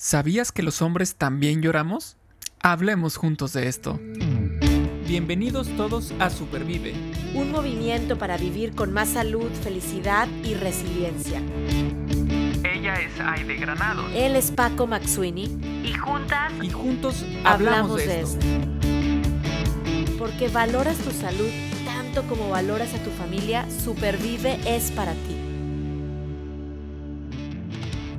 ¿Sabías que los hombres también lloramos? Hablemos juntos de esto. Bienvenidos todos a Supervive. Un movimiento para vivir con más salud, felicidad y resiliencia. Ella es Aide Granado. Él es Paco Maxuini. Y juntas. Y juntos hablamos, de, esto. Porque valoras tu salud tanto como valoras a tu familia, Supervive es para ti.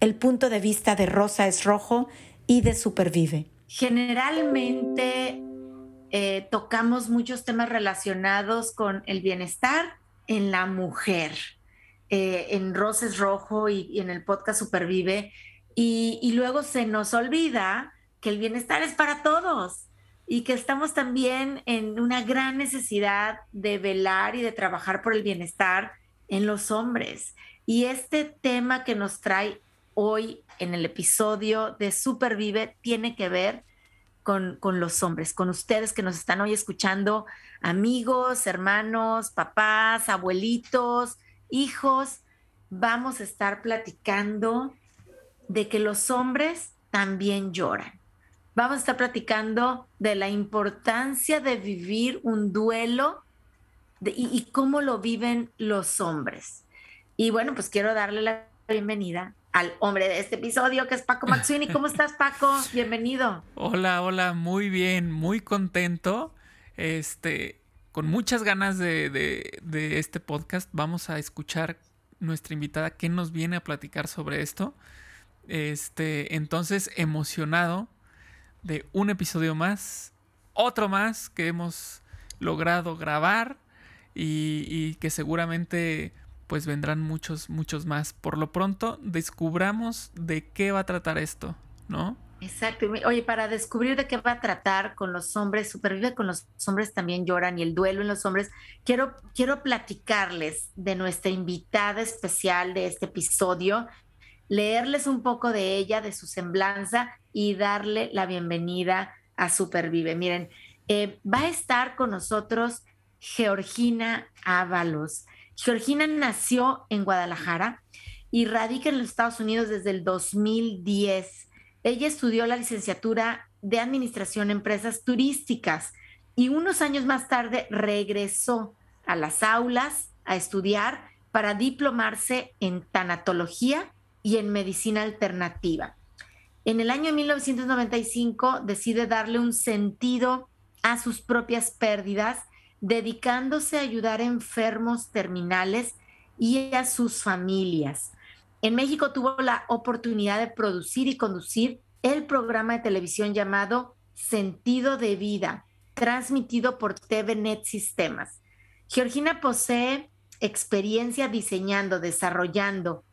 el punto de vista de Rosa es rojo y de Supervive. Generalmente eh, tocamos muchos temas relacionados con el bienestar en la mujer. Eh, en Rosa es rojo y, en el podcast Supervive. Y luego se nos olvida que el bienestar es para todos y que estamos también en una gran necesidad de velar y de trabajar por el bienestar en los hombres. Y este tema que nos trae hoy en el episodio de Supervive tiene que ver con, con, los hombres, con ustedes que nos están hoy escuchando, amigos, hermanos, papás, abuelitos, hijos. Vamos a estar platicando de que los hombres también lloran. Vamos a estar platicando de la importancia de vivir un duelo y, y cómo lo viven los hombres. Y bueno, pues quiero darle la bienvenida al hombre de este episodio, que es Paco Maxuini. ¿Cómo estás, Paco? Bienvenido. Hola, hola, muy bien, muy contento. Este, con muchas ganas de, de, este podcast. Vamos a escuchar nuestra invitada que nos viene a platicar sobre esto. Este, entonces, emocionado de un episodio más, otro más que hemos logrado grabar y, y que seguramente pues vendrán muchos, muchos más. Por lo pronto, descubramos de qué va a tratar esto, ¿no? Exacto. Oye, para descubrir de qué va a tratar con los hombres, supervive con los hombres también lloran y el duelo en los hombres, quiero, quiero platicarles de nuestra invitada especial de este episodio, leerles un poco de ella, de su semblanza y darle la bienvenida a Supervive. Miren, eh, va a estar con nosotros Georgina Ábalos. Georgina nació en Guadalajara y radica en los Estados Unidos desde el 2010. Ella estudió la licenciatura de Administración en Empresas Turísticas y unos años más tarde regresó a las aulas a estudiar para diplomarse en tanatología y en medicina alternativa. En el año 1995 decide darle un sentido a sus propias pérdidas dedicándose a ayudar a enfermos terminales y a sus familias. En México tuvo la oportunidad de producir y conducir el programa de televisión llamado Sentido de Vida, transmitido por TVNet Sistemas. Georgina posee experiencia diseñando, desarrollando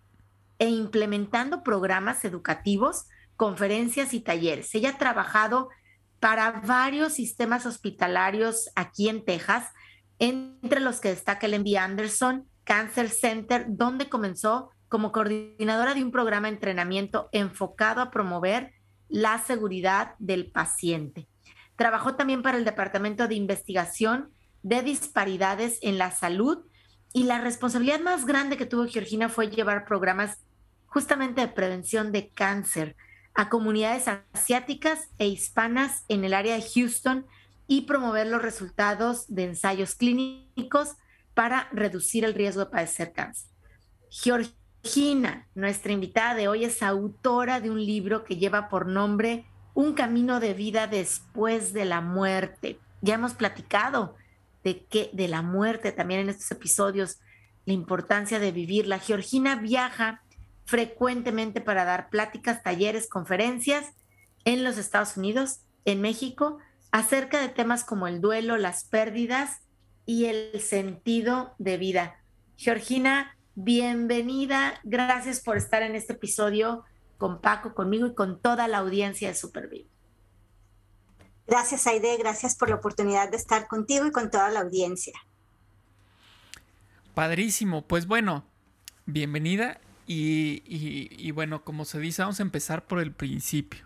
e implementando programas educativos, conferencias y talleres. Ella ha trabajado para varios sistemas hospitalarios aquí en Texas, entre los que destaca el MD Anderson Cancer Center, donde comenzó como coordinadora de un programa de entrenamiento enfocado a promover la seguridad del paciente. Trabajó también para el Departamento de Investigación de Disparidades en la Salud y la responsabilidad más grande que tuvo Georgina fue llevar programas justamente de prevención de cáncer a comunidades asiáticas e hispanas en el área de Houston y promover los resultados de ensayos clínicos para reducir el riesgo de padecer cáncer. Georgina, nuestra invitada de hoy, es autora de un libro que lleva por nombre Un camino de vida después de la muerte. Ya hemos platicado de que de la muerte también en estos episodios, la importancia de vivirla. Georgina viaja frecuentemente para dar pláticas, talleres, conferencias en los Estados Unidos, en México, acerca de temas como el duelo, las pérdidas y el sentido de vida. Georgina, bienvenida. Gracias por estar en este episodio con Paco, conmigo y con toda la audiencia de Supervive. Gracias, Aide, gracias por la oportunidad de estar contigo y con toda la audiencia. Padrísimo, pues bueno, bienvenida y, bueno, como se dice, vamos a empezar por el principio.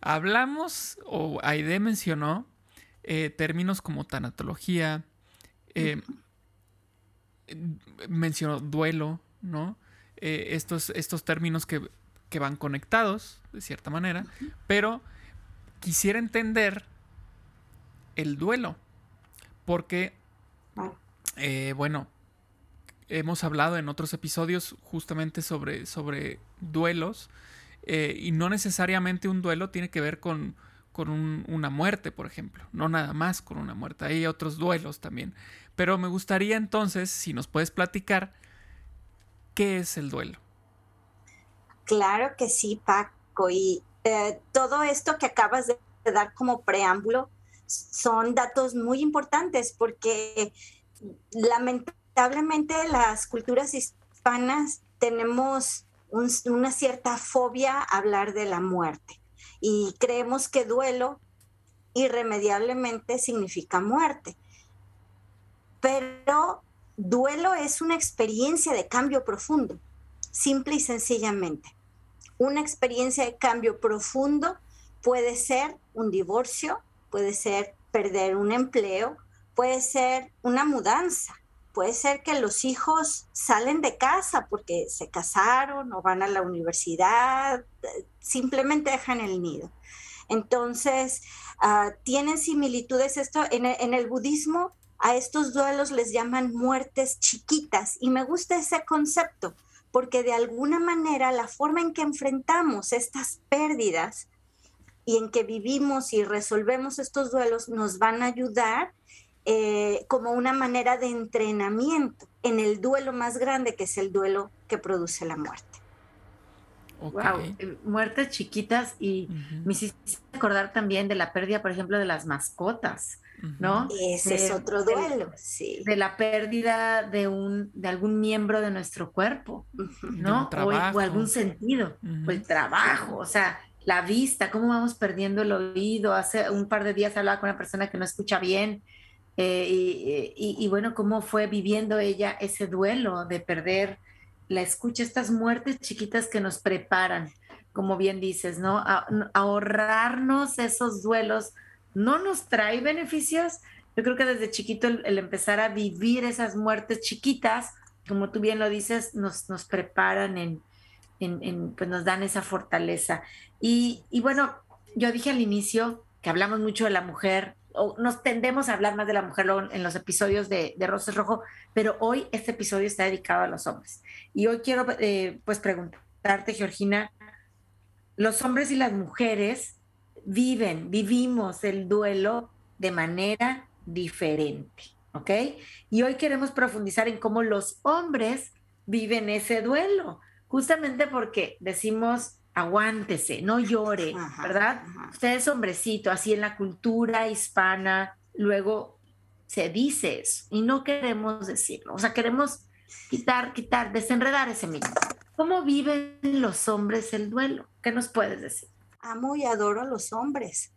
Hablamos, o Aide mencionó, eh, términos como tanatología, eh, mencionó duelo, ¿no? Eh, estos, estos términos que, van conectados, de cierta manera, pero quisiera entender el duelo, porque, bueno, hemos hablado en otros episodios justamente sobre, sobre duelos eh, y no necesariamente un duelo tiene que ver con, con una muerte, por ejemplo, no nada más con una muerte, hay otros duelos también. Pero me gustaría entonces, si nos puedes platicar, ¿qué es el duelo? Claro que sí, Paco, y eh, todo esto que acabas de dar como preámbulo son datos muy importantes porque lamentablemente lamentablemente las culturas hispanas tenemos una cierta fobia a hablar de la muerte y creemos que duelo irremediablemente significa muerte. Pero duelo es una experiencia de cambio profundo, simple y sencillamente. Una experiencia de cambio profundo puede ser un divorcio, puede ser perder un empleo, puede ser una mudanza, puede ser que los hijos salen de casa porque se casaron o van a la universidad, simplemente dejan el nido. Entonces, ah, tienen similitudes esto en en el budismo. A estos duelos les llaman muertes chiquitas y me gusta ese concepto porque de alguna manera la forma en que enfrentamos estas pérdidas y en que vivimos y resolvemos estos duelos nos van a ayudar eh, como una manera de entrenamiento en el duelo más grande que es el duelo que produce la muerte. Wow, eh, muertes chiquitas y me hiciste acordar también de la pérdida, por ejemplo, de las mascotas, ¿no? Ese es otro duelo, sí. De la pérdida de un, de algún miembro de nuestro cuerpo, ¿no? O, o, algún sentido, o el trabajo, o sea, la vista, cómo vamos perdiendo el oído. Hace un par de días hablaba con una persona que no escucha bien eh, y, bueno, cómo fue viviendo ella ese duelo de perder la escucha, estas muertes chiquitas que nos preparan, como bien dices, ¿no? ahorrarnos esos duelos no nos trae beneficios. Yo creo que desde chiquito el, empezar a vivir esas muertes chiquitas, como tú bien lo dices, nos, nos preparan en, en, pues nos dan esa fortaleza. Y, y bueno, yo dije al inicio que hablamos mucho de la mujer, nos tendemos a hablar más de la mujer en los episodios de, de Roses Rojo, pero hoy este episodio está dedicado a los hombres. Y hoy quiero eh, pues preguntarte, Georgina, los hombres y las mujeres viven, vivimos el duelo de manera diferente, ¿ok? Y hoy queremos profundizar en cómo los hombres viven ese duelo, justamente porque decimos aguántese, no llore, ¿verdad? Usted es hombrecito, así en la cultura hispana, luego se dice eso y no queremos decirlo, o sea, queremos quitar, quitar, desenredar ese mito. ¿Cómo viven los hombres el duelo? ¿Qué nos puedes decir? Amo y adoro a los hombres.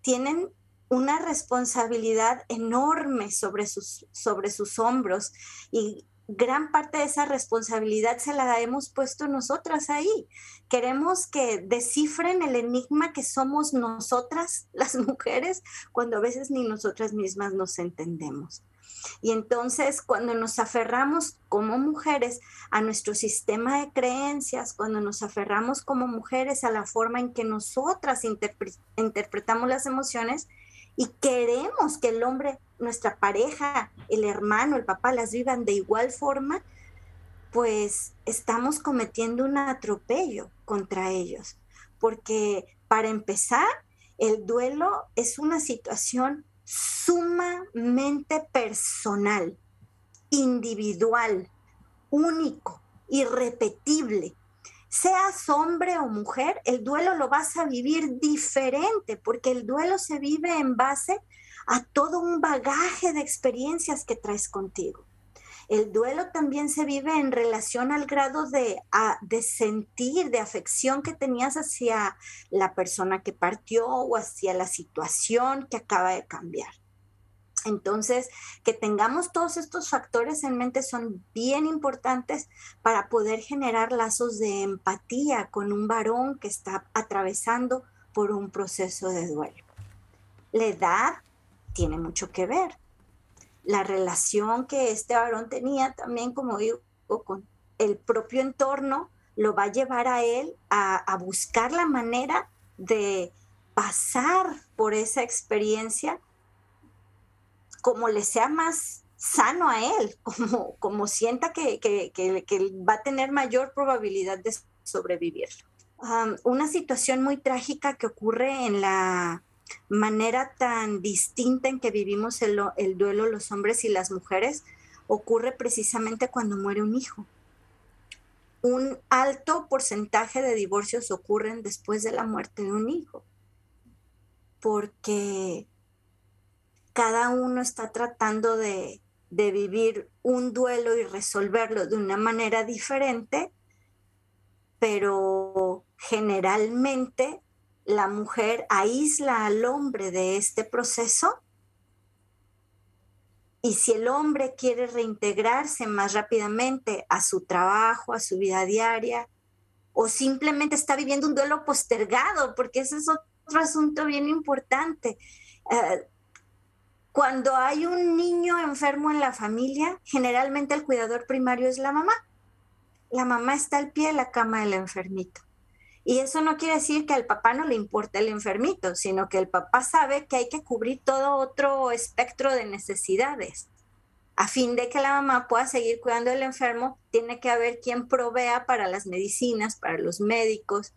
Tienen una responsabilidad enorme sobre sus, sobre sus hombros y gran parte de esa responsabilidad se la hemos puesto nosotras ahí. Queremos que descifren el enigma que somos nosotras, las mujeres, cuando a veces ni nosotras mismas nos entendemos. Y entonces cuando nos aferramos como mujeres a nuestro sistema de creencias, cuando nos aferramos como mujeres a la forma en que nosotras interpretamos las emociones y queremos que el hombre nuestra pareja, el hermano, el papá las vivan de igual forma, pues estamos cometiendo un atropello contra ellos. Porque para empezar, el duelo es una situación sumamente personal, individual, único, irrepetible. Seas hombre o mujer, el duelo lo vas a vivir diferente porque el duelo se vive en base a todo un bagaje de experiencias que traes contigo. El duelo también se vive en relación al grado de, de sentir, de afección que tenías hacia la persona que partió o hacia la situación que acaba de cambiar. Entonces, que tengamos todos estos factores en mente son bien importantes para poder generar lazos de empatía con un varón que está atravesando por un proceso de duelo. La edad tiene mucho que ver. La relación que este varón tenía también, como digo, con el propio entorno, lo va a llevar a él a, a buscar la manera de pasar por esa experiencia como le sea más sano a él, como, como sienta que, va a tener mayor probabilidad de sobrevivir. una situación muy trágica que ocurre en la manera tan distinta en que vivimos el, el duelo los hombres y las mujeres ocurre precisamente cuando muere un hijo. Un alto porcentaje de divorcios ocurren después de la muerte de un hijo, porque cada uno está tratando de, vivir un duelo y resolverlo de una manera diferente, pero generalmente la mujer aísla al hombre de este proceso y si el hombre quiere reintegrarse más rápidamente a su trabajo, a su vida diaria, o simplemente está viviendo un duelo postergado, porque ese es otro asunto bien importante. Eh, cuando hay un niño enfermo en la familia, generalmente el cuidador primario es la mamá. La mamá está al pie de la cama del enfermito. Y eso no quiere decir que al papá no le importe el enfermito, sino que el papá sabe que hay que cubrir todo otro espectro de necesidades. A fin de que la mamá pueda seguir cuidando del enfermo, tiene que haber quien provea para las medicinas, para los médicos,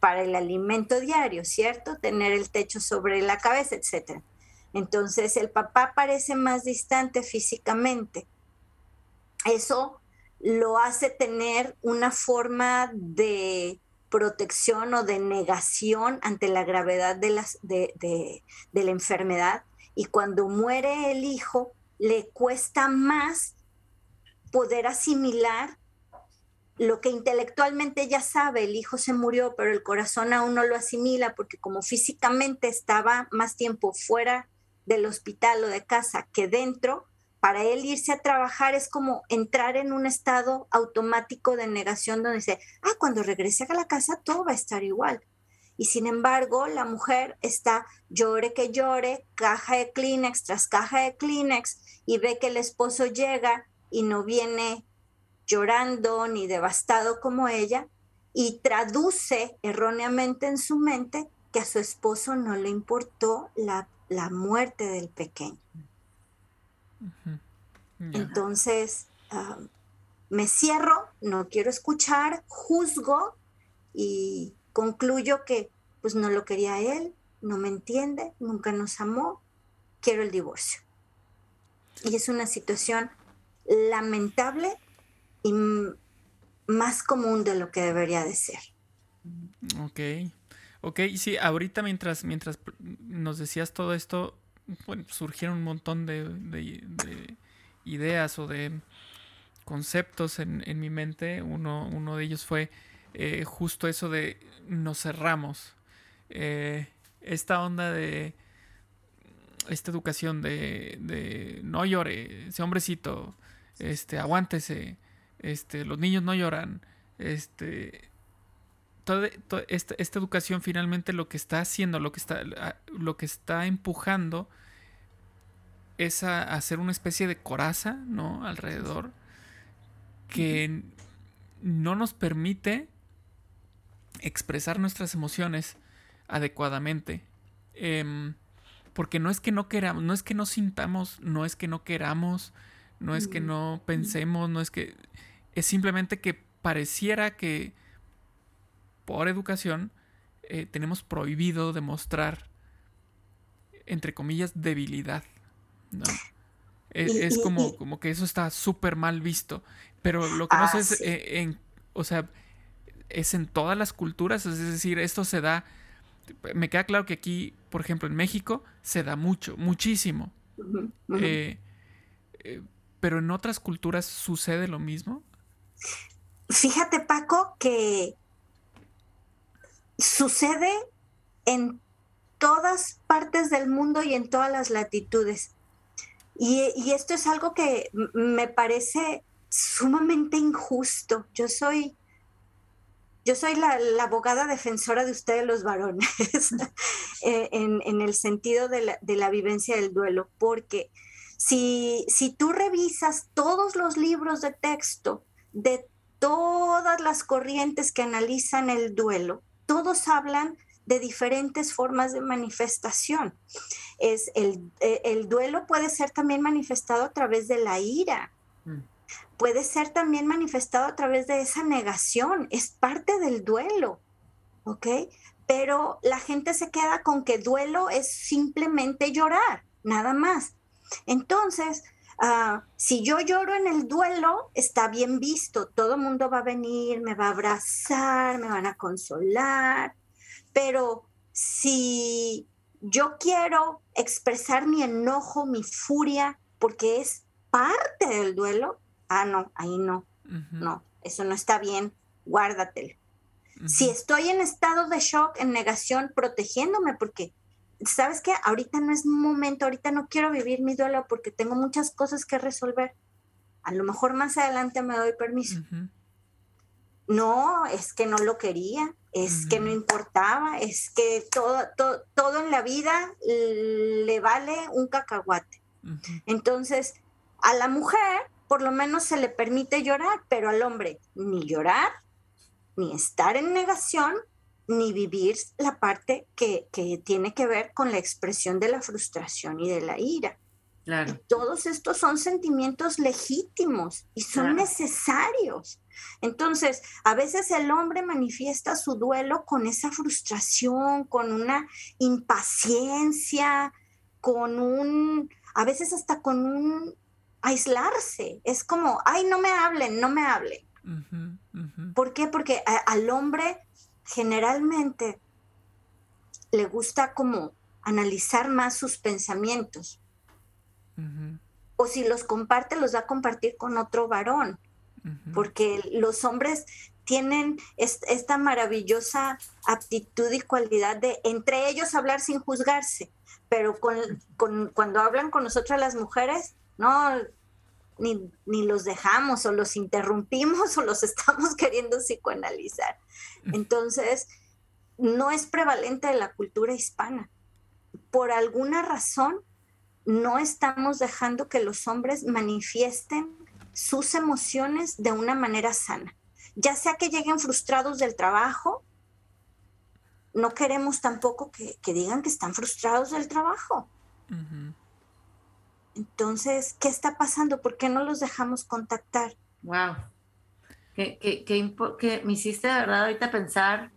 para el alimento diario, ¿cierto? Tener el techo sobre la cabeza, etcétera. Entonces el papá parece más distante físicamente. Eso lo hace tener una forma de protección o de negación ante la gravedad de, de, la enfermedad. Y cuando muere el hijo, le cuesta más poder asimilar lo que intelectualmente ya sabe, el hijo se murió, pero el corazón aún no lo asimila porque como físicamente estaba más tiempo fuera del hospital o de casa que dentro, para él irse a trabajar es como entrar en un estado automático de negación donde dice, ah, cuando regrese a la casa todo va a estar igual. Y sin embargo, la mujer está llore que llore, caja de Kleenex tras caja de Kleenex, y ve que el esposo llega y no viene llorando ni devastado como ella, y traduce erróneamente en su mente que a su esposo no le importó la la muerte del pequeño. Entonces, me cierro, no quiero escuchar, juzgo y concluyo que pues no lo quería él, no me entiende, nunca nos amó, quiero el divorcio. Y es una situación lamentable y más común de lo que debería de ser. Ok. Ok, sí, ahorita mientras, mientras nos decías todo esto, bueno, surgieron un montón de, ideas o de conceptos en, mi mente. Uno, uno, de ellos fue eh, justo eso de nos cerramos. Eh, esta onda de esta educación de, de, no llore, ese hombrecito, este, aguántese, este, los niños no lloran, este, toda, esta, educación finalmente lo que está haciendo, lo que está, lo que está empujando es a, hacer una especie de coraza, ¿no? Alrededor, que no nos permite expresar nuestras emociones adecuadamente. Em, porque no es que no queramos, no es que no sintamos, no es que no queramos, no es que no pensemos, no es que... Es simplemente que pareciera que por educación, eh, tenemos prohibido demostrar, entre comillas, debilidad. ¿no? Es, como, como que eso está súper mal visto. Pero lo que no sé es, eh, en, o sea, es en todas las culturas, es decir, esto se da, me queda claro que aquí, por ejemplo, en México, se da mucho, muchísimo. Eh, pero en otras culturas sucede lo mismo. Fíjate, Paco, que sucede en todas partes del mundo y en todas las latitudes. Y, esto es algo que me parece sumamente injusto. Yo soy, yo soy la, abogada defensora de ustedes los varones eh, en, el sentido de la, de la, vivencia del duelo, porque si, si tú revisas todos los libros de texto de todas las corrientes que analizan el duelo, todos hablan de diferentes formas de manifestación. Es el, eh, el, duelo puede ser también manifestado a través de la ira. Mm. Puede ser también manifestado a través de esa negación. Es parte del duelo. ¿Ok? Pero la gente se queda con que duelo es simplemente llorar, nada más. Entonces, ah, si yo lloro en el duelo, está bien visto. Todo el mundo va a venir, me va a abrazar, me van a consolar, pero si yo quiero expresar mi enojo, mi furia, porque es parte del duelo, ah, no, ahí no, no, eso no está bien, guárdatelo. Si estoy en estado de shock, en negación, protegiéndome, porque, ¿sabes qué? Ahorita no es momento, ahorita no quiero vivir mi duelo porque tengo muchas cosas que resolver. A lo mejor más adelante me doy permiso. No, es que no lo quería, es que no importaba, es que todo, todo, en la vida le vale un cacahuate. Entonces, a la mujer por lo menos se le permite llorar, pero al hombre ni llorar, ni estar en negación, ni vivir la parte que, que tiene que ver con la expresión de la frustración y de la ira. Todos estos son sentimientos legítimos y son necesarios. Entonces, a veces el hombre manifiesta su duelo con esa frustración, con una impaciencia, con un, a veces hasta con un aislarse. Es como, ay, no me hablen, no me hablen. ¿Por qué? Porque al hombre generalmente le gusta como analizar más sus pensamientos. O si los comparte, los va a compartir con otro varón, porque los hombres tienen esta maravillosa aptitud y cualidad de entre ellos hablar sin juzgarse, pero cuando hablan con nosotras las mujeres, no, ni, ni, los dejamos o los interrumpimos o los estamos queriendo psicoanalizar. Entonces, no es prevalente de la cultura hispana. Por alguna razón, no estamos dejando que los hombres manifiesten sus emociones de una manera sana. Ya sea que lleguen frustrados del trabajo, no queremos tampoco que, digan que están frustrados del trabajo. Entonces, ¿qué está pasando? ¿Por qué no los dejamos contactar? Wow. Que, me hiciste de verdad ahorita pensar,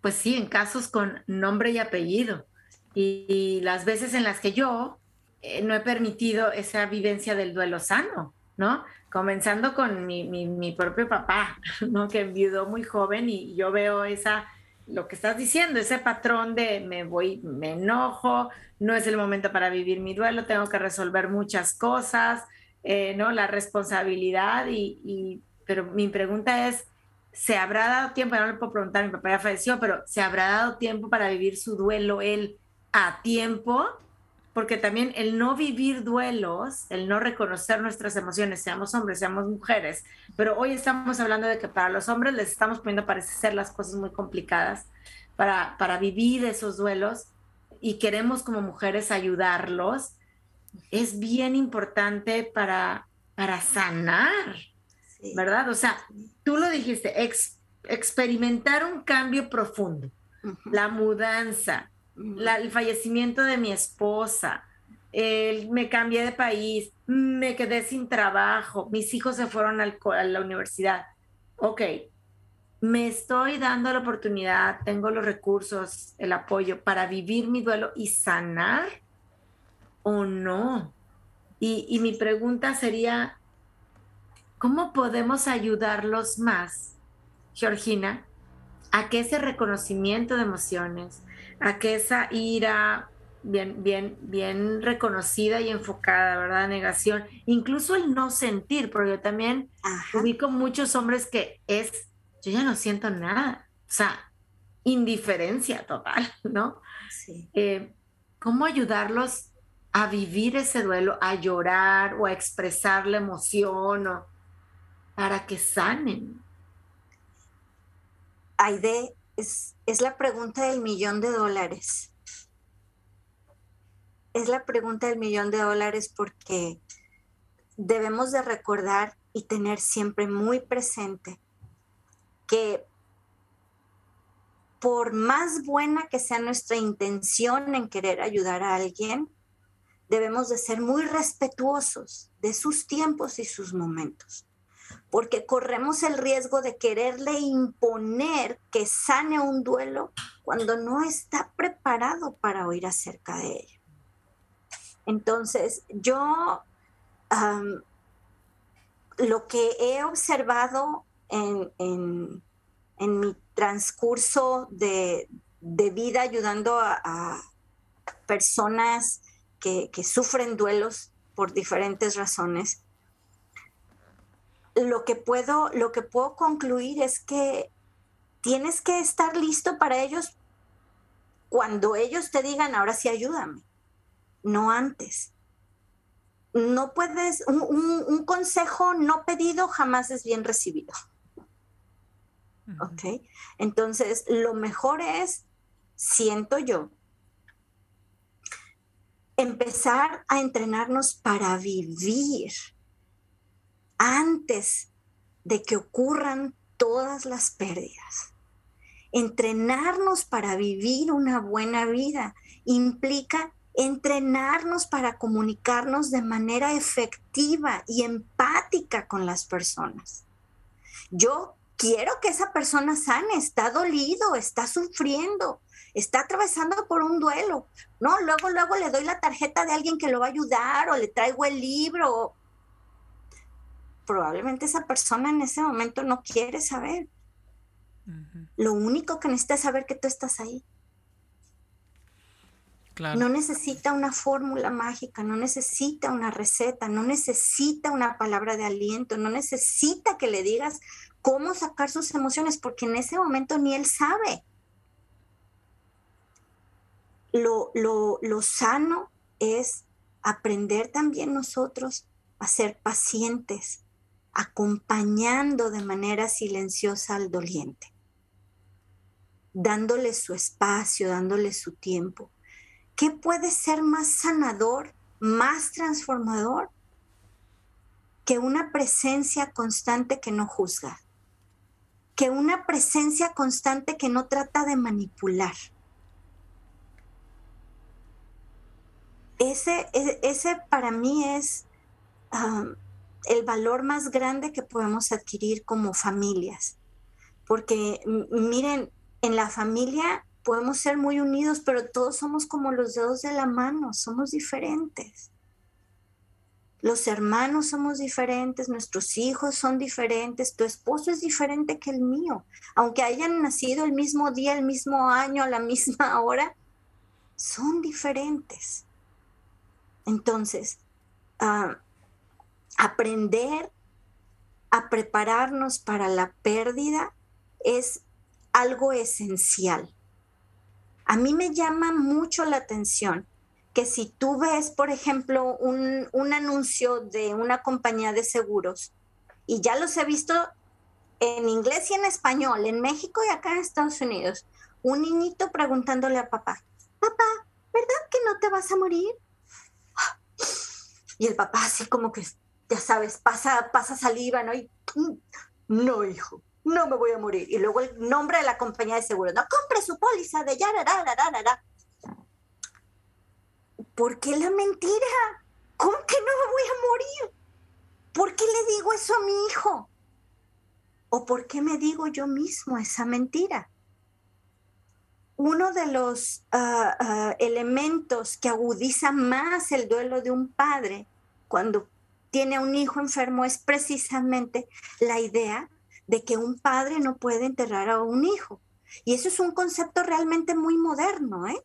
pues sí, en casos con nombre y apellido. y las veces en las que yo eh, no he permitido esa vivencia del duelo sano, ¿no? Comenzando con mi, propio papá, ¿no? Que enviudó muy joven y yo veo esa, lo que estás diciendo, ese patrón de me voy, me enojo, no es el momento para vivir mi duelo, tengo que resolver muchas cosas, eh, ¿no? La responsabilidad y, pero mi pregunta es, ¿se habrá dado tiempo? No le puedo preguntar, mi papá ya falleció, pero ¿se habrá dado tiempo para vivir su duelo él a tiempo? Porque también el no vivir duelos, el no reconocer nuestras emociones, seamos hombres, seamos mujeres, pero hoy estamos hablando de que para los hombres les estamos poniendo parece ser las cosas muy complicadas para, para vivir esos duelos y queremos como mujeres ayudarlos, es bien importante para, para sanar, ¿verdad? O sea, tú lo dijiste, experimentar un cambio profundo, la mudanza, el fallecimiento de mi esposa, me cambié de país, me quedé sin trabajo, mis hijos se fueron al, a la universidad. Ok, me estoy dando la oportunidad, tengo los recursos, el apoyo para vivir mi duelo y sanar o no. Y, y mi pregunta sería, ¿cómo podemos ayudarlos más, Georgina, a que ese reconocimiento de emociones, a que esa ira, bien, bien, bien reconocida y enfocada, ¿verdad? Negación. Incluso el no sentir, porque yo también vi con muchos hombres que es, yo ya no siento nada. O sea, indiferencia total, ¿no? Sí. Eh, ¿Cómo ayudarlos a vivir ese duelo, a llorar o a expresar la emoción o para que sanen? Aide, es, la pregunta del millón de dólares. Es la pregunta del millón de dólares porque debemos de recordar y tener siempre muy presente que por más buena que sea nuestra intención en querer ayudar a alguien, debemos de ser muy respetuosos de sus tiempos y sus momentos, porque corremos el riesgo de quererle imponer que sane un duelo cuando no está preparado para oír acerca de ello. Entonces, yo lo que he observado en, en, mi transcurso de, vida ayudando a personas que, sufren duelos por diferentes razones, lo que puedo, lo que puedo concluir es que tienes que estar listo para ellos cuando ellos te digan, ahora sí ayúdame, no antes. No puedes, un, un consejo no pedido jamás es bien recibido. ¿Ok? Entonces, lo mejor es, siento yo, empezar a entrenarnos para vivir antes de que ocurran todas las pérdidas. Entrenarnos para vivir una buena vida implica entrenarnos para comunicarnos de manera efectiva y empática con las personas. Yo quiero que esa persona sane, está dolido, está sufriendo, está atravesando por un duelo, ¿no? Luego, luego le doy la tarjeta de alguien que lo va a ayudar o le traigo el libro. Probablemente esa persona en ese momento no quiere saber. Lo único que necesita es saber que tú estás ahí. No necesita una fórmula mágica, no necesita una receta, no necesita una palabra de aliento, no necesita que le digas cómo sacar sus emociones, porque en ese momento ni él sabe lo, sano es aprender también nosotros a ser pacientes, acompañando de manera silenciosa al doliente, dándole su espacio, dándole su tiempo. ¿Qué puede ser más sanador, más transformador que una presencia constante que no juzga? Que una presencia constante que no trata de manipular ese, e, ese para mí es el valor más grande que podemos adquirir como familias. Porque miren, en la familia podemos ser muy unidos, pero todos somos como los dedos de la mano, somos diferentes. Los hermanos somos diferentes, nuestros hijos son diferentes, tu esposo es diferente que el mío. Aunque hayan nacido el mismo día, el mismo año, a la misma hora, son diferentes. Entonces, ah, aprender a prepararnos para la pérdida es algo esencial. A mí me llama mucho la atención que si tú ves, por ejemplo, un, un, anuncio de una compañía de seguros, y ya los he visto en inglés y en español, en México y acá en Estados Unidos, un niñito preguntándole a papá, papá, ¿verdad que no te vas a morir? Y el papá así como que, ya sabes, pasa, pasa saliva, ¿no? Y, no, hijo, no me voy a morir. Y luego el nombre de la compañía de seguro, no, compre su póliza de ya, ¿Por qué la mentira? ¿Cómo que no me voy a morir? ¿Por qué le digo eso a mi hijo? ¿O por qué me digo yo mismo esa mentira? uno de los ah, ah, elementos que agudiza más el duelo de un padre cuando tiene un hijo enfermo es precisamente la idea de que un padre no puede enterrar a un hijo. Y eso es un concepto realmente muy moderno, ¿eh?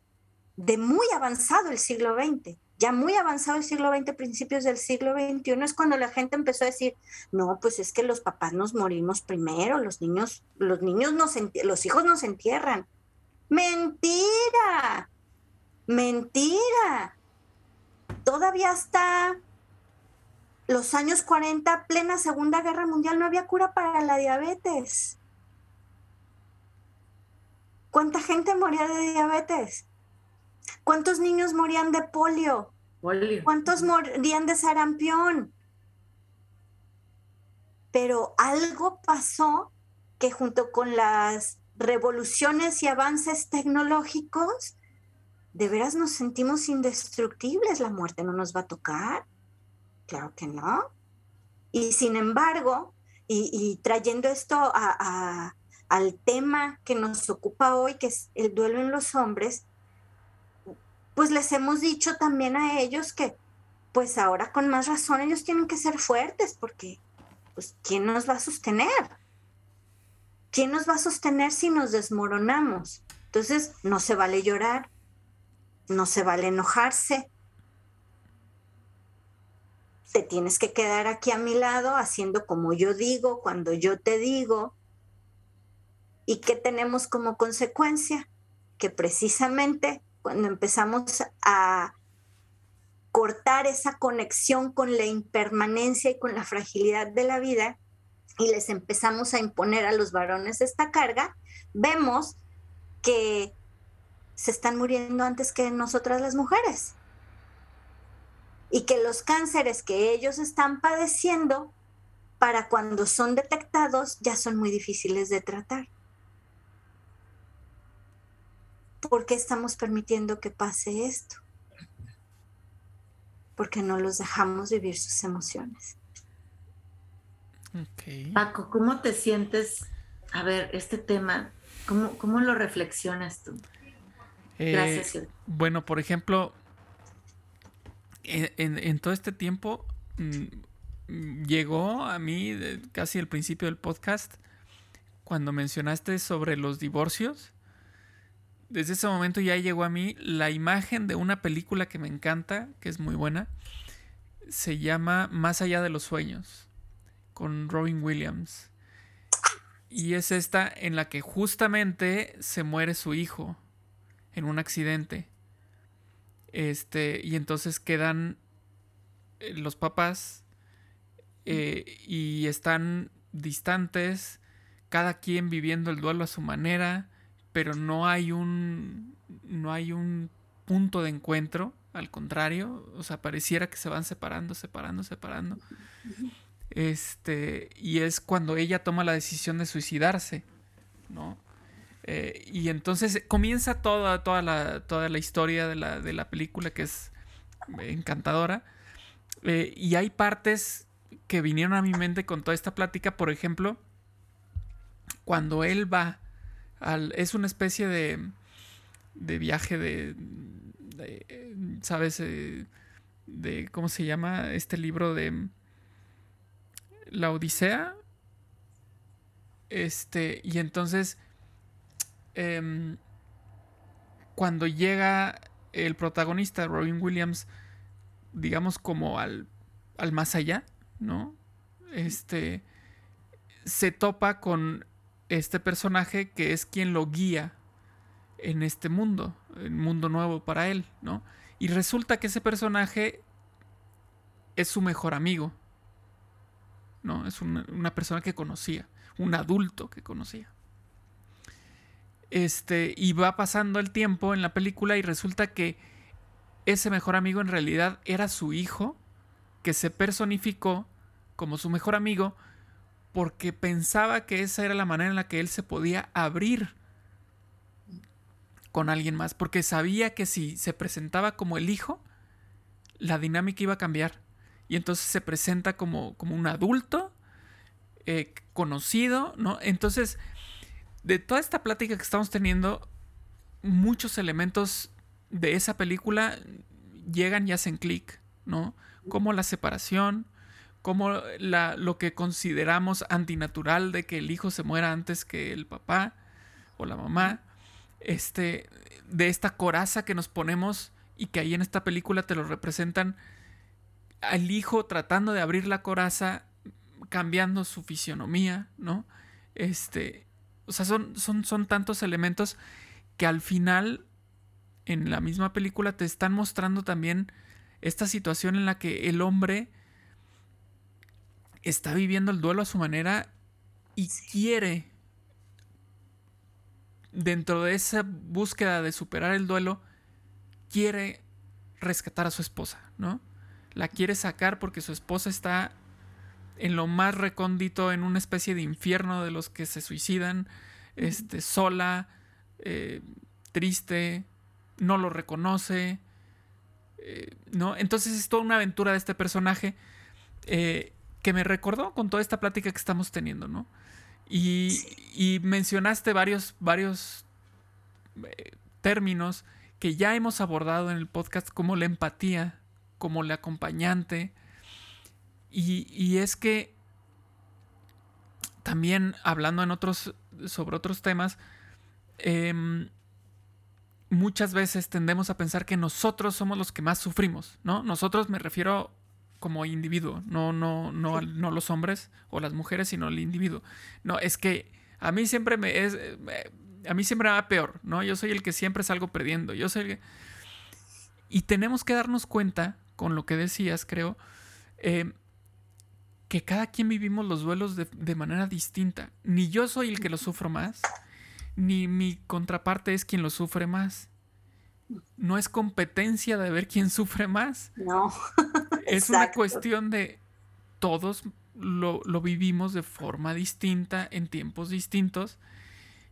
de muy avanzado el siglo XX. Ya muy avanzado el siglo XX, principios del siglo XXI, es cuando la gente empezó a decir, no, pues es que los papás nos morimos primero, los niños, los niños nos, los hijos nos entierran. Mentira, mentira. Todavía hasta los años 40, plena Segunda Guerra Mundial, no había cura para la diabetes. ¿Cuánta gente moría de diabetes? ¿Cuántos niños morían de polio? ¿Cuántos morían de sarampión? Pero algo pasó que junto con las revoluciones y avances tecnológicos, de veras nos sentimos indestructibles, la muerte no nos va a tocar. Claro que no. Y sin embargo, y, trayendo esto al tema que nos ocupa hoy, que es el duelo en los hombres, pues les hemos dicho también a ellos que pues ahora con más razón ellos tienen que ser fuertes porque pues ¿quién nos va a sostener? ¿Quién nos va a sostener si nos desmoronamos? Entonces no se vale llorar, no se vale enojarse. Te tienes que quedar aquí a mi lado haciendo como yo digo, cuando yo te digo. ¿Y qué tenemos como consecuencia? Que precisamente cuando empezamos a cortar esa conexión con la impermanencia y con la fragilidad de la vida y les empezamos a imponer a los varones esta carga, vemos que se están muriendo antes que nosotras las mujeres. Y que los cánceres que ellos están padeciendo, para cuando son detectados, ya son muy difíciles de tratar. ¿Por qué estamos permitiendo que pase esto? Porque no los dejamos vivir sus emociones. Paco, ¿cómo te sientes? A ver, este tema, ¿cómo, cómo lo reflexionas tú? Eh, Gracias. Bueno, por ejemplo, en, todo este tiempo mm, llegó a mí casi al principio del podcast cuando mencionaste sobre los divorcios desde ese momento ya llegó a mí la imagen de una película que me encanta, que es muy buena. Se llama Más allá de los sueños, con Robin Williams. Y es esta en la que justamente se muere su hijo en un accidente. Este, y entonces quedan eh, los papás eh, y están distantes, cada quien viviendo el duelo a su manera pero no hay un no hay un punto de encuentro, al contrario, o sea, pareciera que se van separando, separando, separando. Este, y es cuando ella toma la decisión de suicidarse, ¿no? Eh, y entonces comienza toda, toda, la, toda la historia de la, de la película que es encantadora. Eh, y hay partes que vinieron a mi mente con toda esta plática, por ejemplo, cuando él va es una especie de, de viaje de, ¿sabes? Eh, de, ¿cómo se llama? Este libro de La Odisea. Este, y entonces, em, cuando llega el protagonista, Robin Williams, digamos como al, al más allá, ¿no? Este, se topa con este personaje que es quien lo guía en este mundo, el mundo nuevo para él, ¿no? Y resulta que ese personaje es su mejor amigo, ¿no? Es una persona que conocía, un adulto que conocía. Este, y va pasando el tiempo en la película y resulta que ese mejor amigo en realidad era su hijo, que se personificó como su mejor amigo, porque pensaba que esa era la manera en la que él se podía abrir con alguien más, porque sabía que si se presentaba como el hijo, la dinámica iba a cambiar. Y entonces se presenta como, como un adulto, eh, conocido, ¿no? Entonces, de toda esta plática que estamos teniendo, muchos elementos de esa película llegan y hacen clic, ¿no? Como la separación, como la, lo que consideramos antinatural de que el hijo se muera antes que el papá o la mamá. este, de esta coraza que nos ponemos y que ahí en esta película te lo representan al hijo tratando de abrir la coraza, cambiando su fisionomía, ¿no? Este, o sea, son, son, son tantos elementos que al final, en la misma película, te están mostrando también esta situación en la que el hombre está viviendo el duelo a su manera y quiere, dentro de esa búsqueda de superar el duelo, quiere rescatar a su esposa, ¿no? La quiere sacar porque su esposa está en lo más recóndito, en una especie de infierno de los que se suicidan, este, sola, eh, triste, no lo reconoce, eh, ¿no? Entonces es toda una aventura de este personaje eh, que me recordó con toda esta plática que estamos teniendo, ¿no? Y, mencionaste varios, varios términos que ya hemos abordado en el podcast como la empatía, como la acompañante, y, es que también hablando en otros, sobre otros temas, em, muchas veces tendemos a pensar que nosotros somos los que más sufrimos, ¿no? Nosotros me refiero como individuo, no, no, no, no los hombres o las mujeres, sino el individuo. No, es que a mí siempre me es, a mí siempre me va peor, ¿no? Yo soy el que siempre salgo perdiendo, yo soy Y tenemos que darnos cuenta, con lo que decías, creo, eh, que cada quien vivimos los duelos de, manera distinta. Ni yo soy el que lo sufro más, ni mi contraparte es quien lo sufre más. No es competencia de ver quién sufre más. No. es una cuestión de todos lo, lo, vivimos de forma distinta, en tiempos distintos.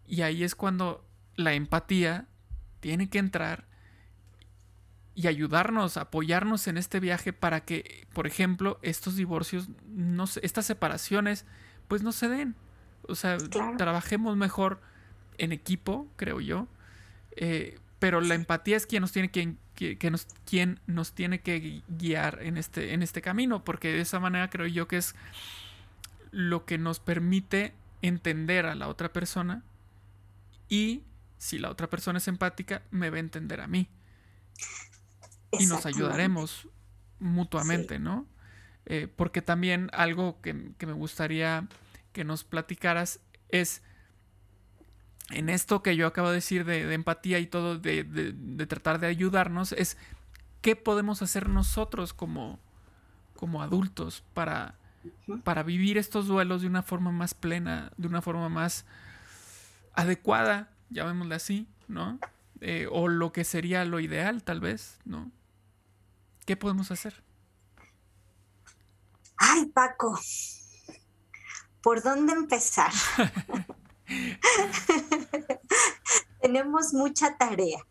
Y ahí es cuando la empatía tiene que entrar y ayudarnos, apoyarnos en este viaje para que, por ejemplo, estos divorcios, no estas separaciones, pues no se den. O sea, trabajemos mejor en equipo, creo yo. Eh, pero la empatía es quien nos tiene que, que, nos, quien nos tiene que guiar en este, en este camino, porque de esa manera creo yo que es lo que nos permite entender a la otra persona y si la otra persona es empática, me va a entender a mí y nos ayudaremos mutuamente, ¿no? Eh, porque también algo que, me gustaría que nos platicaras es en esto que yo acabo de decir de, empatía y todo, de, tratar de ayudarnos, es qué podemos hacer nosotros como, como adultos para, para vivir estos duelos de una forma más plena, de una forma más adecuada, llamémosle así, ¿no? Eh, o lo que sería lo ideal, tal vez, ¿no? ¿Qué podemos hacer? Ay, Paco, ¿por dónde empezar? Tenemos mucha tarea.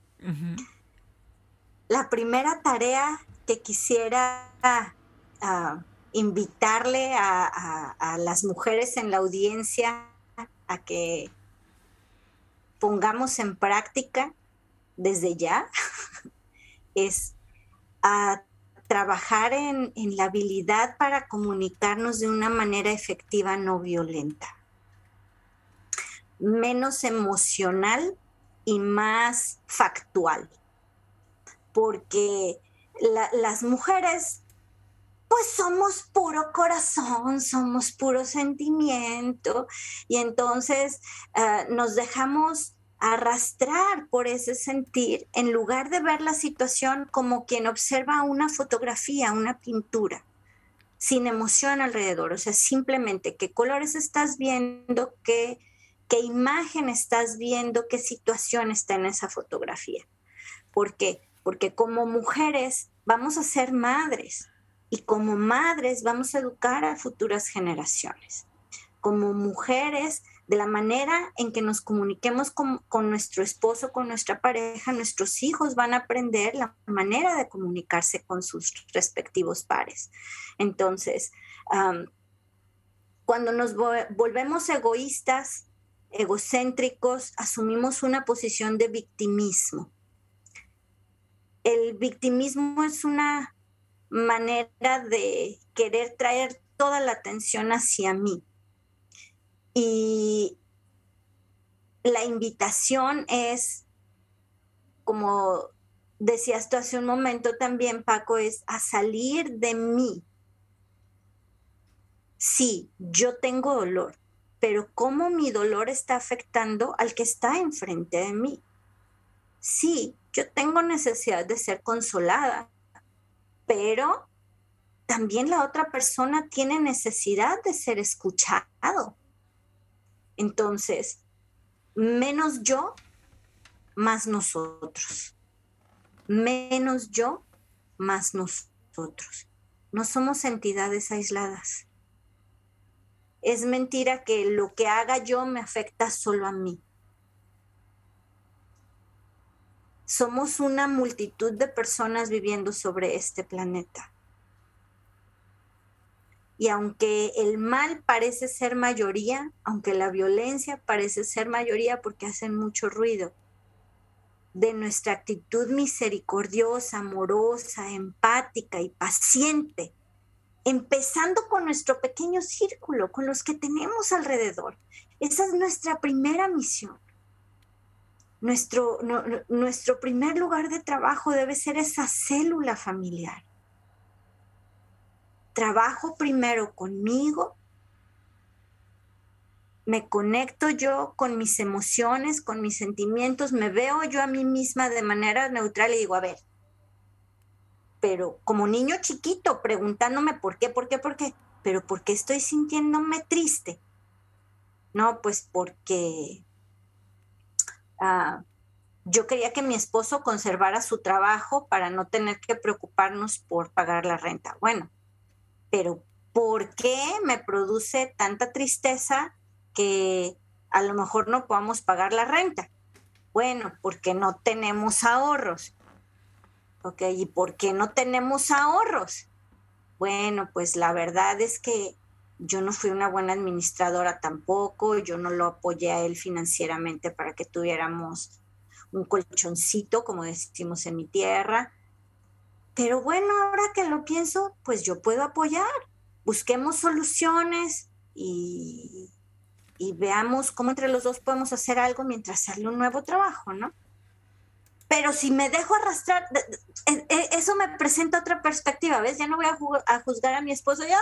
La primera tarea que quisiera ah, invitarle a las mujeres en la audiencia a que pongamos en práctica desde ya es a trabajar en, la habilidad para comunicarnos de una manera efectiva no violenta, menos emocional y más factual, porque las mujeres pues somos puro corazón, somos puro sentimiento y entonces ah, nos dejamos arrastrar por ese sentir en lugar de ver la situación como quien observa una fotografía, una pintura, sin emoción alrededor, o sea, simplemente qué colores estás viendo, qué, qué imagen estás viendo, qué situación está en esa fotografía. ¿Por qué? Porque como mujeres vamos a ser madres y como madres vamos a educar a futuras generaciones. Como mujeres de la manera en que nos comuniquemos con, nuestro esposo, con nuestra pareja, nuestros hijos van a aprender la manera de comunicarse con sus respectivos pares. Entonces, cuando nos volvemos egoístas, egocéntricos, asumimos una posición de victimismo. El victimismo es una manera de querer traer toda la atención hacia mí y la invitación es como decías tú hace un momento también, Paco, es a salir de mí. Sí, yo tengo dolor, pero cómo mi dolor está afectando al que está enfrente de mí. Sí, yo tengo necesidad de ser consolada, pero también la otra persona tiene necesidad de ser escuchado. Entonces, menos yo, más nosotros. Menos yo, más nosotros. No somos entidades aisladas. Es mentira que lo que haga yo me afecta solo a mí. Somos una multitud de personas viviendo sobre este planeta. Y aunque el mal parece ser mayoría, aunque la violencia parece ser mayoría porque hacen mucho ruido, de nuestra actitud misericordiosa, amorosa, empática y paciente, empezando con nuestro pequeño círculo, con los que tenemos alrededor. Esa es nuestra primera misión. Nuestro, nuestro primer lugar de trabajo debe ser esa célula familiar trabajo primero conmigo, me conecto yo con mis emociones, con mis sentimientos, me veo yo a mí misma de manera neutral y digo, a ver, pero como niño chiquito preguntándome por qué, por qué, por qué, pero ¿por qué estoy sintiéndome triste? No, pues porque ah, yo quería que mi esposo conservara su trabajo para no tener que preocuparnos por pagar la renta. Bueno, pero ¿por qué me produce tanta tristeza que a lo mejor no podamos pagar la renta? Bueno, porque no tenemos ahorros. ¿Ok? ¿Y por qué no tenemos ahorros? Bueno, pues la verdad es que yo no fui una buena administradora tampoco, yo no lo apoyé a él financieramente para que tuviéramos un colchoncito, como decimos en mi tierra. Pero bueno, ahora que lo pienso, pues yo puedo apoyar. Busquemos soluciones y, veamos cómo entre los dos podemos hacer algo mientras sale un nuevo trabajo, ¿no? Pero si me dejo arrastrar, e, e, eso me presenta otra perspectiva, ¿ves? Ya no voy a, juzgar a mi esposo, ya,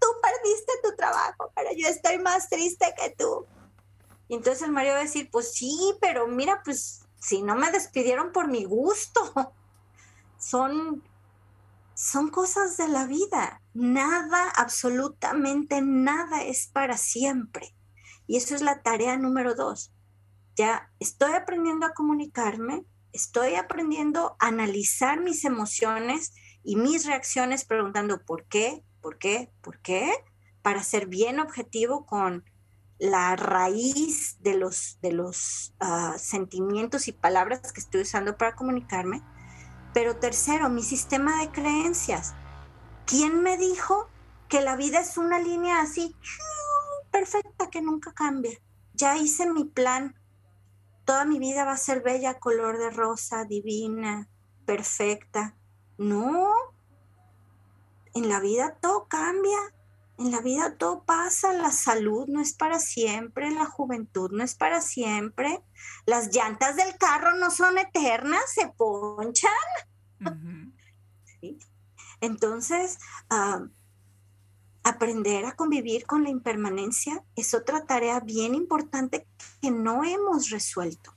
tú perdiste tu trabajo, pero yo estoy más triste que tú. Y entonces el marido va a decir, pues sí, pero mira, pues si no me despidieron por mi gusto, son, son cosas de la vida. Nada, absolutamente nada es para siempre. Y eso es la tarea número dos. Ya estoy aprendiendo a comunicarme, estoy aprendiendo a analizar mis emociones y mis reacciones preguntando por qué, por qué, por qué, para ser bien objetivo con la raíz de los, de los ah, sentimientos y palabras que estoy usando para comunicarme pero tercero, mi sistema de creencias. ¿Quién me dijo que la vida es una línea así perfecta que nunca cambia? Ya hice mi plan. Toda mi vida va a ser bella, color de rosa, divina, perfecta. No. En la vida todo cambia. En la vida todo pasa, la salud no es para siempre, la juventud no es para siempre, las llantas del carro no son eternas, se ponchan. Entonces, ah, aprender a convivir con la impermanencia es otra tarea bien importante que no hemos resuelto.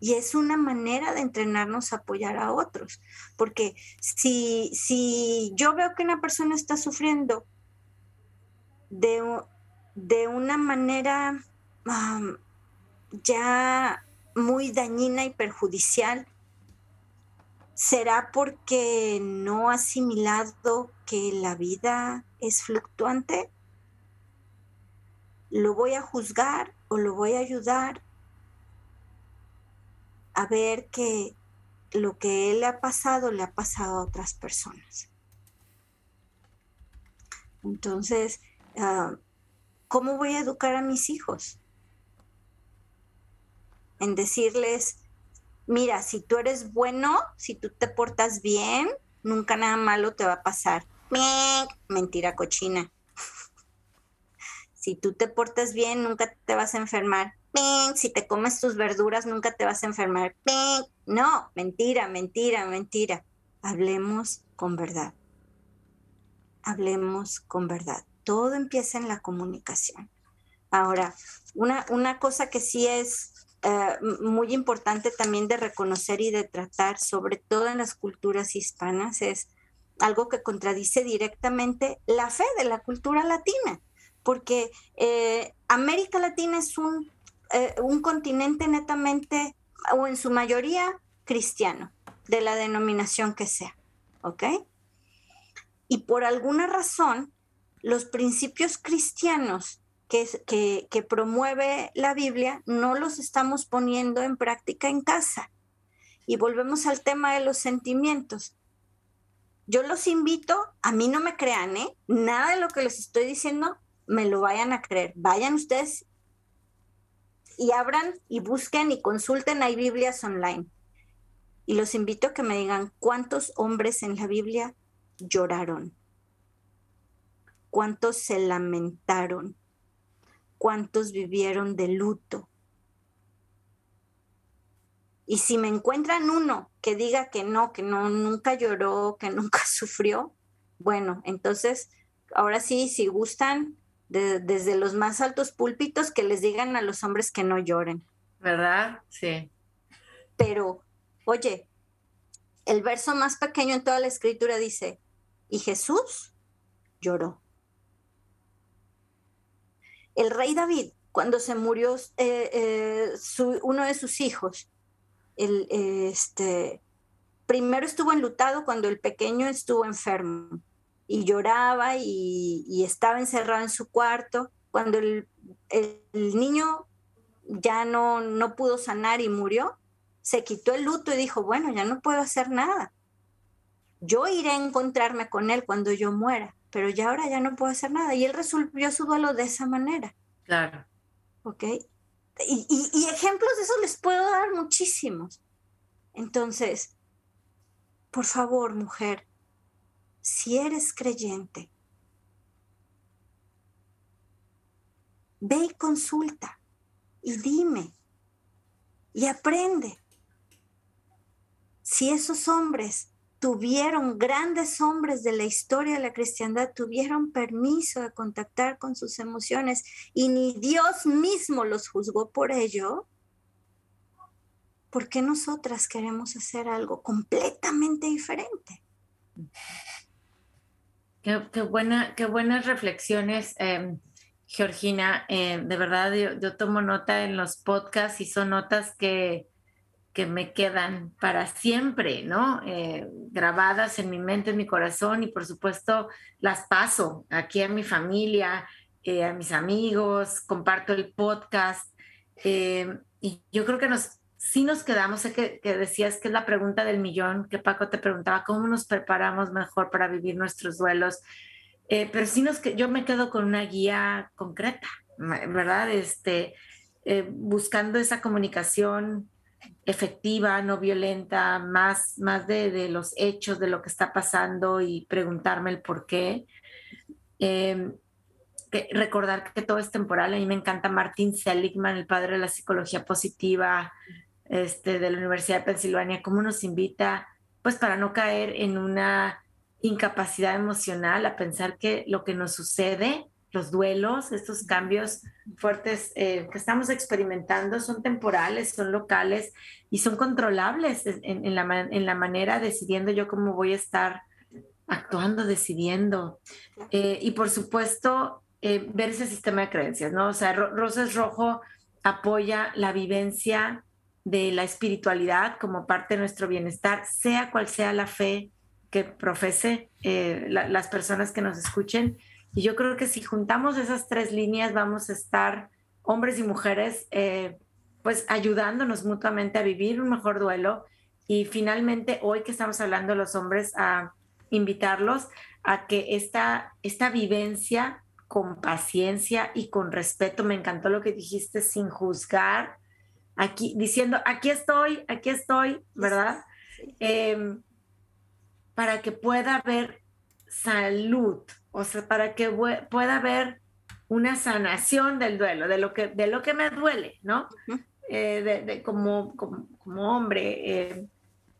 Y es una manera de entrenarnos a apoyar a otros. Porque si, si yo veo que una persona está sufriendo de, una manera ya muy dañina y perjudicial, ¿será porque no ha asimilado que la vida es fluctuante? ¿Lo voy a juzgar o lo voy a ayudar a ver que lo que él le ha pasado le ha pasado a otras personas? Entonces, Ah, ¿cómo voy a educar a mis hijos? En decirles, mira, si tú eres bueno, si tú te portas bien, nunca nada malo te va a pasar. Mentira cochina. si tú te portas bien, nunca te vas a enfermar. si te comes tus verduras nunca te vas a enfermar. No, mentira, mentira, mentira. Hablemos con verdad. Hablemos con verdad. Todo empieza en la comunicación. Ahora, una, una cosa que sí es eh, muy importante también de reconocer y de tratar, sobre todo en las culturas hispanas, es algo que contradice directamente la fe de la cultura latina, porque eh, América Latina es un, eh, un continente netamente, o en su mayoría, cristiano, de la denominación que sea, ¿ok? Y por alguna razón, los principios cristianos que, promueve la Biblia no los estamos poniendo en práctica en casa. Y volvemos al tema de los sentimientos. Yo los invito, a mí no me crean, ¿eh? Nada de lo que les estoy diciendo me lo vayan a creer. Vayan ustedes y abran y busquen y consulten, hay Biblias online. Y los invito a que me digan cuántos hombres en la Biblia lloraron, cuántos se lamentaron, cuántos vivieron de luto. Y si me encuentran uno que diga que no, que no, nunca lloró, que nunca sufrió, bueno, entonces, ahora sí, si gustan, desde los más altos púlpitos, que les digan a los hombres que no lloren. ¿Verdad? Sí. Pero, oye, el verso más pequeño en toda la escritura dice, y Jesús lloró el rey David, cuando se murió eh, eh, uno de sus hijos, el, este, primero estuvo enlutado cuando el pequeño estuvo enfermo y lloraba y, estaba encerrado en su cuarto. Cuando el, niño ya no, no pudo sanar y murió, se quitó el luto y dijo, bueno, ya no puedo hacer nada. Yo iré a encontrarme con él cuando yo muera pero ya ahora ya no puedo hacer nada. Y él resolvió su duelo de esa manera. Claro. ¿Ok? Y, ejemplos de eso les puedo dar muchísimos. Entonces, por favor, mujer, si eres creyente, ve y consulta y dime y aprende. Si esos hombres tuvieron, grandes hombres de la historia de la cristiandad, tuvieron permiso de contactar con sus emociones y ni Dios mismo los juzgó por ello, ¿por qué nosotras queremos hacer algo completamente diferente? Qué, buena, qué buenas reflexiones, em, Georgina. Em, de verdad, yo tomo nota en los podcasts y son notas que, que me quedan para siempre, ¿no? Eh, grabadas en mi mente, en mi corazón y por supuesto las paso aquí a mi familia, eh, a mis amigos, comparto el podcast eh, y yo creo que nos, sí nos quedamos, sé que, que, decías que es la pregunta del millón, que Paco te preguntaba, ¿cómo nos preparamos mejor para vivir nuestros duelos? pero sí nos, yo me quedo con una guía concreta, ¿verdad? Este, buscando esa comunicación efectiva, no violenta, más, más de, los hechos, de lo que está pasando y preguntarme el por qué. Em, recordar que todo es temporal. A mí me encanta Martin Seligman, el padre de la psicología positiva este, de la Universidad de Pensilvania, cómo nos invita, pues para no caer en una incapacidad emocional, a pensar que lo que nos sucede los duelos, estos cambios fuertes eh, que estamos experimentando son temporales, son locales y son controlables en, la, en, la, manera decidiendo yo cómo voy a estar actuando, decidiendo. Eh, y por supuesto, eh, ver ese sistema de creencias, ¿no? O sea, Rosas Rojo apoya la vivencia de la espiritualidad como parte de nuestro bienestar, sea cual sea la fe que profese las personas que nos escuchen y yo creo que si juntamos esas tres líneas vamos a estar, hombres y mujeres, eh, pues ayudándonos mutuamente a vivir un mejor duelo. Y finalmente, hoy que estamos hablando los hombres, a invitarlos a que esta, esta vivencia con paciencia y con respeto, me encantó lo que dijiste, sin juzgar, aquí diciendo, aquí estoy, aquí estoy, ¿verdad? Em, para que pueda haber salud, o sea, para que pueda haber una sanación del duelo, de lo que, de lo que me duele, ¿no? Eh, de, como, como, hombre, eh,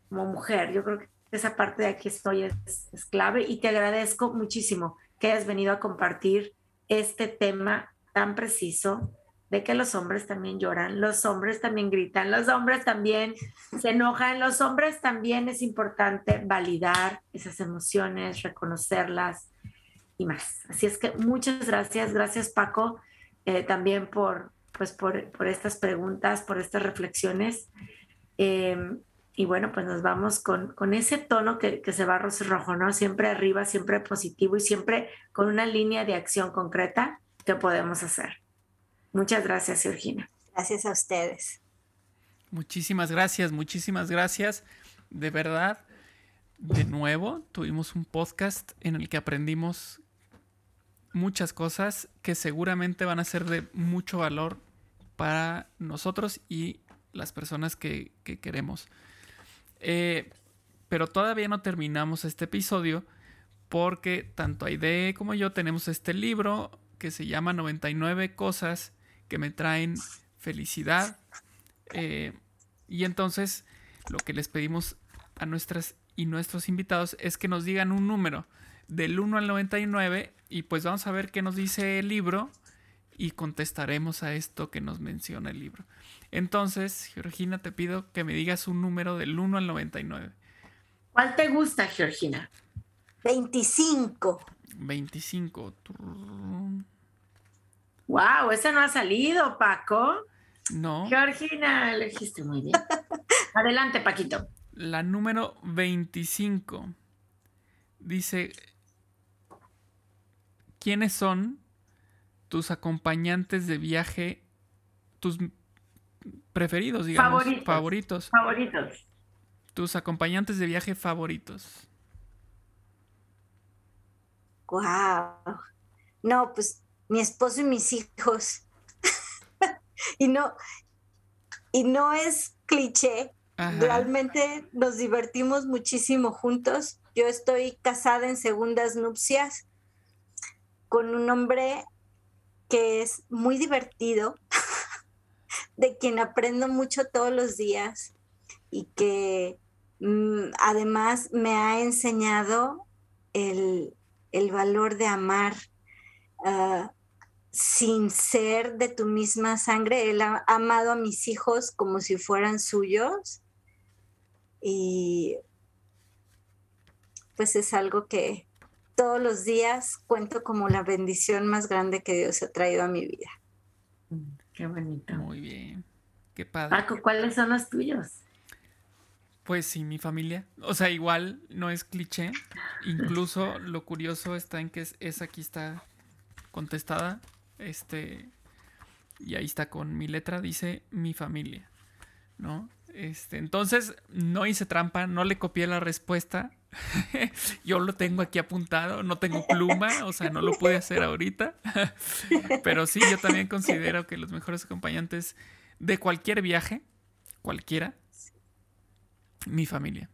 como mujer. Yo creo que esa parte de aquí estoy es, es, clave y te agradezco muchísimo que hayas venido a compartir este tema tan preciso de que los hombres también lloran, los hombres también gritan, los hombres también se enojan, los hombres también es importante validar esas emociones, reconocerlas y más. Así es que muchas gracias, gracias Paco, eh, también por, pues por, por, estas preguntas, por estas reflexiones. Em, y bueno, pues nos vamos con, con ese tono que, que se va rojo, ¿no? Siempre arriba, siempre positivo y siempre con una línea de acción concreta que podemos hacer. Muchas gracias, Georgina. Gracias a ustedes. Muchísimas gracias, muchísimas gracias. De verdad, de nuevo, tuvimos un podcast en el que aprendimos muchas cosas que seguramente van a ser de mucho valor para nosotros y las personas que, queremos. Eh, pero todavía no terminamos este episodio porque tanto Aide como yo tenemos este libro que se llama 99 cosas que me traen felicidad. Eh, y entonces lo que les pedimos a nuestras y nuestros invitados es que nos digan un número del 1 al 99 y pues vamos a ver qué nos dice el libro y contestaremos a esto que nos menciona el libro. Entonces, Georgina, te pido que me digas un número del 1 al 99. ¿Cuál te gusta, Georgina? 25. 25. Wow, ese no ha salido, Paco. No. Georgina, elegiste muy bien. Adelante, Paquito. La número 25 dice, ¿quiénes son tus acompañantes de viaje, tus preferidos, digamos? Favoritos. Favoritos. Favoritos. Tus acompañantes de viaje favoritos. Wow. No, pues mi esposo y mis hijos. y no, y no es cliché. Realmente nos divertimos muchísimo juntos. Yo estoy casada en segundas nupcias con un hombre que es muy divertido, de quien aprendo mucho todos los días y que mm, además me ha enseñado el, valor de amar, ah, sin ser de tu misma sangre. Él ha amado a mis hijos como si fueran suyos. Y pues es algo que todos los días cuento como la bendición más grande que Dios ha traído a mi vida. Mm, qué bonito. Muy bien. Qué padre. Paco, ¿cuáles son los tuyos? Pues sí, mi familia. O sea, igual no es cliché. Incluso lo curioso está en que es, esa aquí está contestada. Este, y ahí está con mi letra, dice mi familia, ¿no? Este, entonces, no hice trampa, no le copié la respuesta. Yo lo tengo aquí apuntado, no tengo pluma, o sea, no lo pude hacer ahorita. Pero sí, yo también considero que los mejores acompañantes de cualquier viaje, cualquiera, mi familia.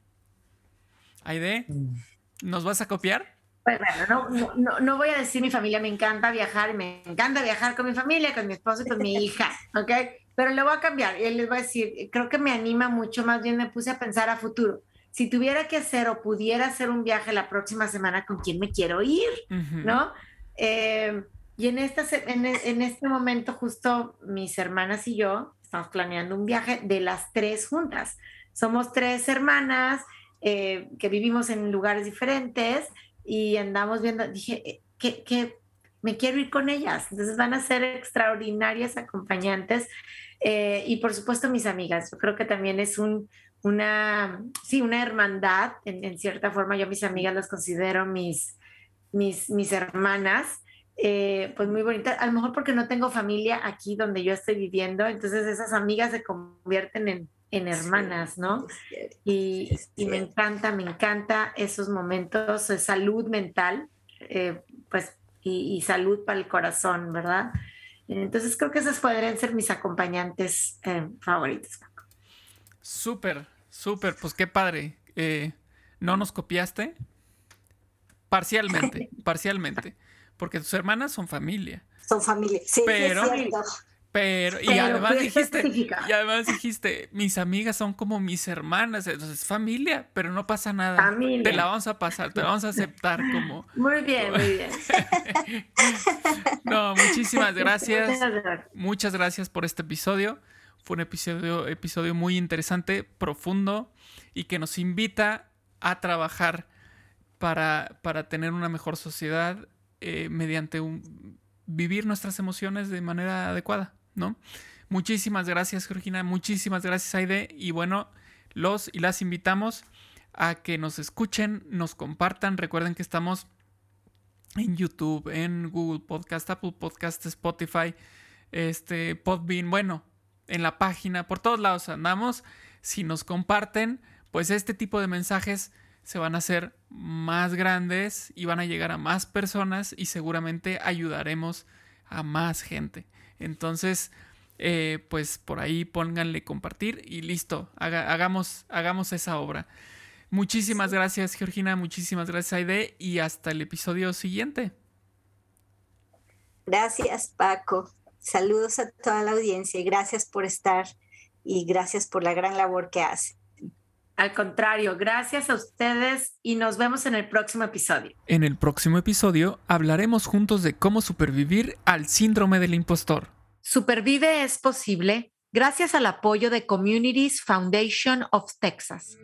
Aide, mm. ¿nos vas a copiar? Pues bueno, no, no, no, voy a decir mi familia, me encanta viajar, me encanta viajar con mi familia, con mi esposo y con mi hija, ¿ok? Pero le voy a cambiar y les voy a decir, creo que me anima mucho, más bien me puse a pensar a futuro. Si tuviera que hacer o pudiera hacer un viaje la próxima semana, ¿con quién me quiero ir? ¿No? Eh, y en, esta, en, en este momento justo mis hermanas y yo estamos planeando un viaje de las tres juntas. Somos tres hermanas eh, que vivimos en lugares diferentes y andamos viendo, dije, eh, que, me quiero ir con ellas. Entonces van a ser extraordinarias acompañantes eh, y por supuesto mis amigas. Yo creo que también es un, una, sí, una hermandad, en, cierta forma yo mis amigas las considero mis, mis, mis hermanas. Eh, pues muy bonita, a lo mejor porque no tengo familia aquí donde yo estoy viviendo, entonces esas amigas se convierten en, en hermanas, ¿no? Y, me encanta, me encanta esos momentos de salud mental, eh, pues, y, salud para el corazón, ¿verdad? Entonces creo que esos podrían ser mis acompañantes eh, favoritos. Súper, súper, pues qué padre. Eh, ¿No nos copiaste? Parcialmente, parcialmente. porque tus hermanas son familia. Son familia, sí, pero, es cierto. Pero, y además dijiste, y además dijiste, mis amigas son como mis hermanas, entonces familia, pero no pasa nada. Te la vamos a pasar, te la vamos a aceptar como. Muy bien, muy bien. no, muchísimas gracias. Muchas gracias por este episodio. Fue un episodio, muy interesante, profundo y que nos invita a trabajar para, para tener una mejor sociedad eh, mediante vivir nuestras emociones de manera adecuada. ¿no? Muchísimas gracias, Georgina. Muchísimas gracias, Aide. Y bueno, los y las invitamos a que nos escuchen, nos compartan. Recuerden que estamos en YouTube, en Google Podcast, Apple Podcast, Spotify, este, Podbean, bueno, en la página, por todos lados andamos. Si nos comparten, pues este tipo de mensajes se van a hacer más grandes y van a llegar a más personas y seguramente ayudaremos a más gente. Entonces, eh, pues por ahí pónganle compartir y listo, hagamos, hagamos esa obra. Muchísimas gracias, Georgina, muchísimas gracias, Aide, y hasta el episodio siguiente. Gracias, Paco. Saludos a toda la audiencia y gracias por estar y gracias por la gran labor que hace. Al contrario, gracias a ustedes y nos vemos en el próximo episodio. En el próximo episodio hablaremos juntos de cómo supervivir al síndrome del impostor. Supervive es posible gracias al apoyo de Communities Foundation of Texas.